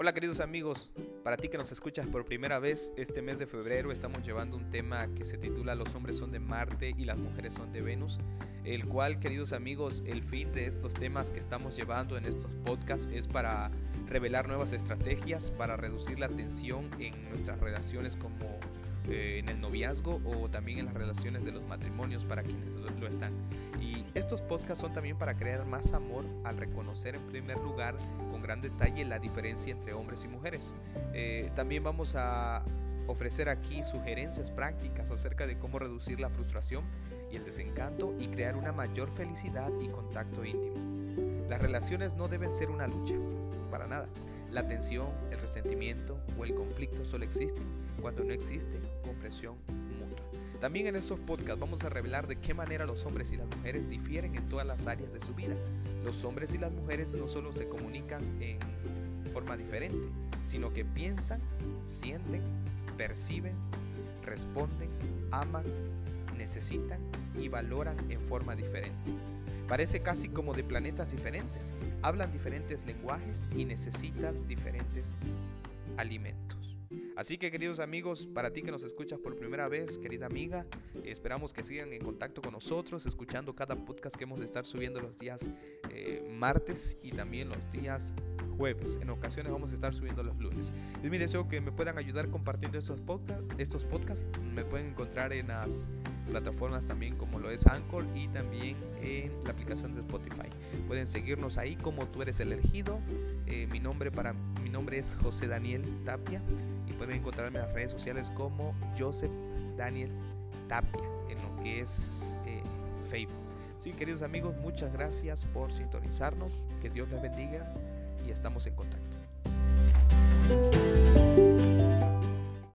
Hola queridos amigos, para ti que nos escuchas por primera vez, este mes de febrero estamos llevando un tema que se titula Los hombres son de Marte y las mujeres son de Venus, el cual queridos amigos, el fin de estos temas que estamos llevando en estos podcasts es para revelar nuevas estrategias, para reducir la tensión en nuestras relaciones como eh, en el noviazgo o también en las relaciones de los matrimonios para quienes lo están. Y estos podcasts son también para crear más amor al reconocer en primer lugar con gran detalle la diferencia entre hombres y mujeres. Eh, también vamos a ofrecer aquí sugerencias prácticas acerca de cómo reducir la frustración y el desencanto y crear una mayor felicidad y contacto íntimo. Las relaciones no deben ser una lucha, para nada. La tensión, el resentimiento o el conflicto solo existen cuando no existe comprensión mutua. También en estos podcasts vamos a revelar de qué manera los hombres y las mujeres difieren en todas las áreas de su vida. Los hombres y las mujeres no solo se comunican en forma diferente, sino que piensan, sienten, perciben, responden, aman, necesitan y valoran en forma diferente. Parece casi como de planetas diferentes, hablan diferentes lenguajes y necesitan diferentes alimentos. Así que queridos amigos, para ti que nos escuchas por primera vez, querida amiga, esperamos que sigan en contacto con nosotros, escuchando cada podcast que hemos de estar subiendo los días eh, martes y también los días jueves. En ocasiones vamos a estar subiendo los lunes. Es mi deseo que me puedan ayudar compartiendo estos podcasts. Estos podcasts me pueden encontrar en las plataformas también como lo es Anchor y también en la aplicación de Spotify. Pueden seguirnos ahí como tú eres elegido. Eh, mi nombre para mi nombre es José Daniel Tapia pueden encontrarme en las redes sociales como Joseph Daniel Tapia, en lo que es eh, Facebook. Sí, queridos amigos, muchas gracias por sintonizarnos. Que Dios les bendiga y estamos en contacto.